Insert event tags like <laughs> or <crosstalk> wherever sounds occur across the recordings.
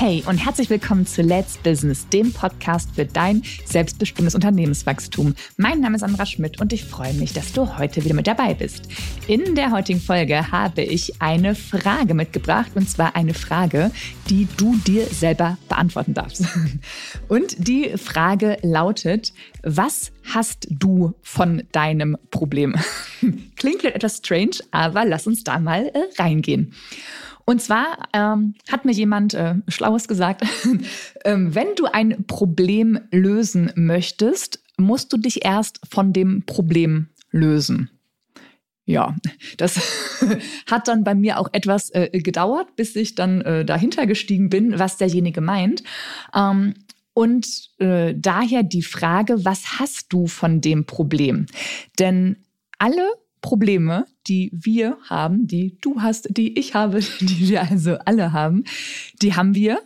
Hey und herzlich willkommen zu Let's Business, dem Podcast für dein selbstbestimmtes Unternehmenswachstum. Mein Name ist Sandra Schmidt und ich freue mich, dass du heute wieder mit dabei bist. In der heutigen Folge habe ich eine Frage mitgebracht und zwar eine Frage, die du dir selber beantworten darfst. <laughs> Und die Frage lautet, was hast du von deinem Problem? <laughs> Klingt etwas strange, aber lass uns da mal äh, reingehen. Und zwar ähm, hat mir jemand äh, Schlaues gesagt, <laughs> ähm, wenn du ein Problem lösen möchtest, musst du dich erst von dem Problem lösen. Ja, das <laughs> hat dann bei mir auch etwas äh, gedauert, bis ich dann äh, dahinter gestiegen bin, was derjenige meint. Ähm, und äh, daher die Frage, was hast du von dem Problem? Denn alle Probleme, die wir haben, die du hast, die ich habe, <laughs> die wir also alle haben, die haben wir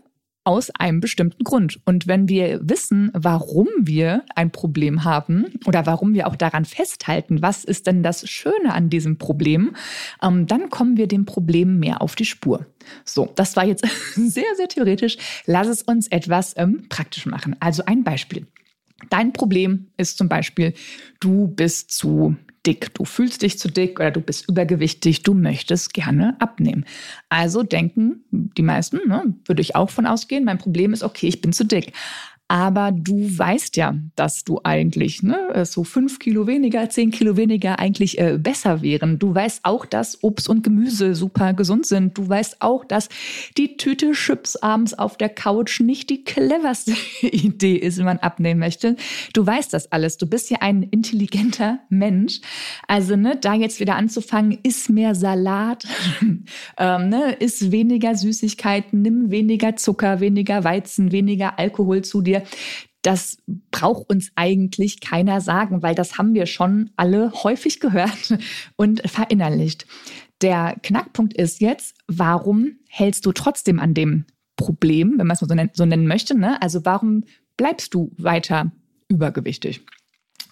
aus einem bestimmten Grund. Und wenn wir wissen, warum wir ein Problem haben oder warum wir auch daran festhalten, was ist denn das Schöne an diesem Problem, ähm, dann kommen wir dem Problem mehr auf die Spur. So, das war jetzt <laughs> sehr, sehr theoretisch. Lass es uns etwas ähm, praktisch machen. Also ein Beispiel. Dein Problem ist zum Beispiel, du bist zu dick, du fühlst dich zu dick oder du bist übergewichtig, du möchtest gerne abnehmen. Also denken die meisten, ne, würde ich auch von ausgehen, mein Problem ist, okay, ich bin zu dick. Aber du weißt ja, dass du eigentlich ne, so fünf Kilo weniger, zehn Kilo weniger eigentlich äh, besser wären. Du weißt auch, dass Obst und Gemüse super gesund sind. Du weißt auch, dass die Tüte Chips abends auf der Couch nicht die cleverste <laughs> Idee ist, wenn man abnehmen möchte. Du weißt das alles. Du bist ja ein intelligenter Mensch. Also ne, da jetzt wieder anzufangen, iss mehr Salat, <laughs> ähm, ne, iss weniger Süßigkeiten, nimm weniger Zucker, weniger Weizen, weniger Alkohol zu dir das braucht uns eigentlich keiner sagen, weil das haben wir schon alle häufig gehört <laughs> und verinnerlicht. Der Knackpunkt ist jetzt, warum hältst du trotzdem an dem Problem, wenn man es so nennen, so nennen möchte? Ne? Also warum bleibst du weiter übergewichtig?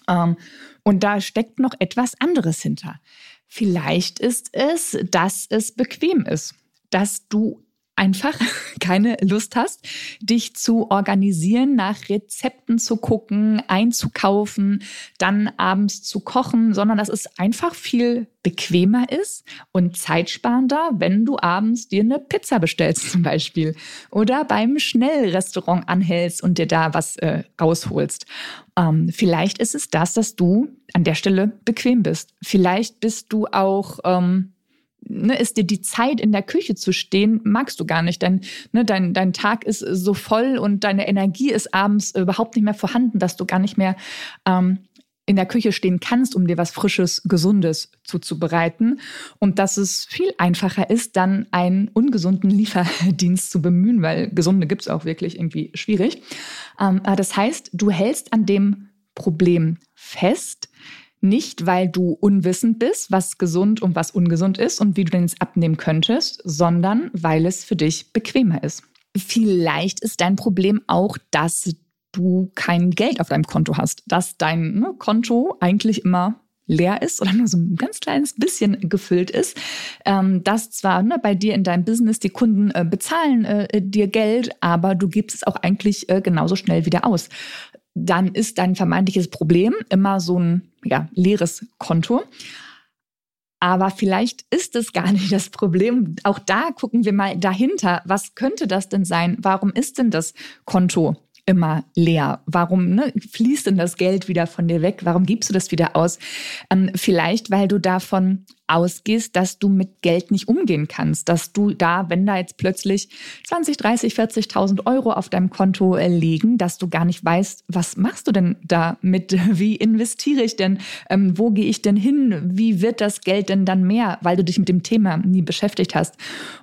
Ähm, und da steckt noch etwas anderes hinter. Vielleicht ist es, dass es bequem ist, dass du einfach <laughs> keine Lust hast, dich zu organisieren, nach Rezepten zu gucken, einzukaufen, dann abends zu kochen, sondern dass es einfach viel bequemer ist und zeitsparender, wenn du abends dir eine Pizza bestellst <laughs> zum Beispiel oder beim Schnellrestaurant anhältst und dir da was äh, rausholst. Ähm, vielleicht ist es das, dass du an der Stelle bequem bist. Vielleicht bist du auch ähm, ne, ist dir die Zeit in der Küche zu stehen, magst du gar nicht. Denn ne, dein, dein Tag ist so voll und deine Energie ist abends überhaupt nicht mehr vorhanden, dass du gar nicht mehr ähm, in der Küche stehen kannst, um dir was Frisches, Gesundes zuzubereiten. Und dass es viel einfacher ist, dann einen ungesunden Lieferdienst zu bemühen, weil gesunde gibt es auch wirklich irgendwie schwierig. Ähm, das heißt, du hältst an dem Problem fest, nicht, weil du unwissend bist, was gesund und was ungesund ist und wie du denn jetzt abnehmen könntest, sondern weil es für dich bequemer ist. Vielleicht ist dein Problem auch, dass du kein Geld auf deinem Konto hast, dass dein ne, Konto eigentlich immer leer ist oder nur so ein ganz kleines bisschen gefüllt ist, ähm, dass zwar ne, bei dir in deinem Business die Kunden äh, bezahlen äh, dir Geld, aber du gibst es auch eigentlich äh, genauso schnell wieder aus dann ist dein vermeintliches Problem immer so ein ja, leeres Konto. Aber vielleicht ist es gar <laughs> nicht das Problem. Auch da gucken wir mal dahinter. Was könnte das denn sein? Warum ist denn das Konto immer leer? Warum ne, fließt denn das Geld wieder von dir weg? Warum gibst du das wieder aus? Ähm, vielleicht, weil du davon ausgehst, dass du mit Geld nicht umgehen kannst, dass du da, wenn da jetzt plötzlich 20, 30, 40.000 Euro auf deinem Konto äh, liegen, dass du gar nicht weißt, was machst du denn damit? <laughs> Wie investiere ich denn? Ähm, wo gehe ich denn hin? Wie wird das Geld denn dann mehr, weil du dich mit dem Thema nie beschäftigt hast?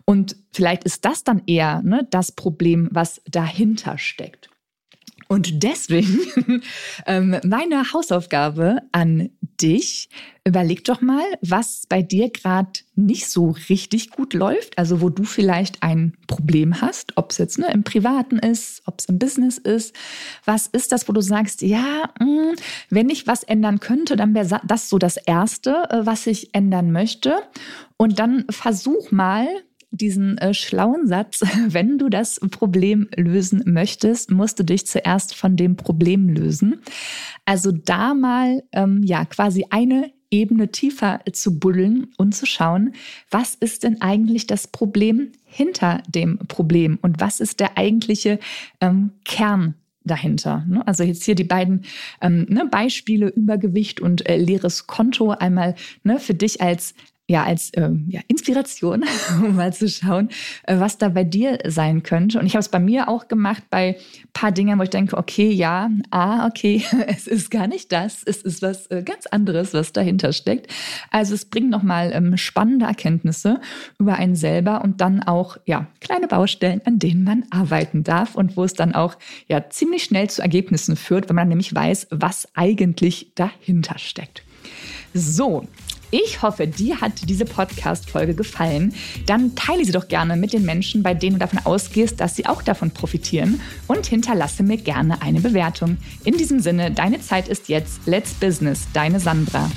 Und vielleicht ist das dann eher ne, das Problem, was dahinter steckt. Und deswegen <laughs> ähm, meine Hausaufgabe an dich, überleg doch mal, was bei dir gerade nicht so richtig gut läuft, also wo du vielleicht ein Problem hast, ob es jetzt ne, im Privaten ist, ob es im Business ist. Was ist das, wo du sagst, ja, mh, hm, wenn ich was ändern könnte, dann wäre das so das Erste, äh, was ich ändern möchte. Und dann versuch mal, diesen äh, schlauen Satz, <laughs> wenn du das Problem lösen möchtest, musst du dich zuerst von dem Problem lösen. Also da mal ähm, ja quasi eine Ebene tiefer zu buddeln und zu schauen, was ist denn eigentlich das Problem hinter dem Problem und was ist der eigentliche ähm, Kern dahinter. Ne? Also jetzt hier die beiden ähm, ne, Beispiele Übergewicht und äh, leeres Konto einmal ne, für dich als ja, als ähm, ja, Inspiration, <laughs> um mal zu schauen, äh, was da bei dir sein könnte. Und ich habe es bei mir auch gemacht bei paar Dingen, wo ich denke, okay, ja, ah, okay, <laughs> es ist gar nicht das, es ist was äh, ganz anderes, was dahinter steckt. Also es bringt nochmal ähm, spannende Erkenntnisse über einen selber und dann auch ja kleine Baustellen, an denen man arbeiten darf und wo es dann auch ja ziemlich schnell zu Ergebnissen führt, wenn man nämlich weiß, was eigentlich dahinter steckt. So, ich hoffe, dir hat diese Podcast-Folge gefallen. Dann teile sie doch gerne mit den Menschen, bei denen du davon ausgehst, dass sie auch davon profitieren und hinterlasse mir gerne eine Bewertung. In diesem Sinne, deine Zeit ist jetzt. Let's Business, deine Sandra.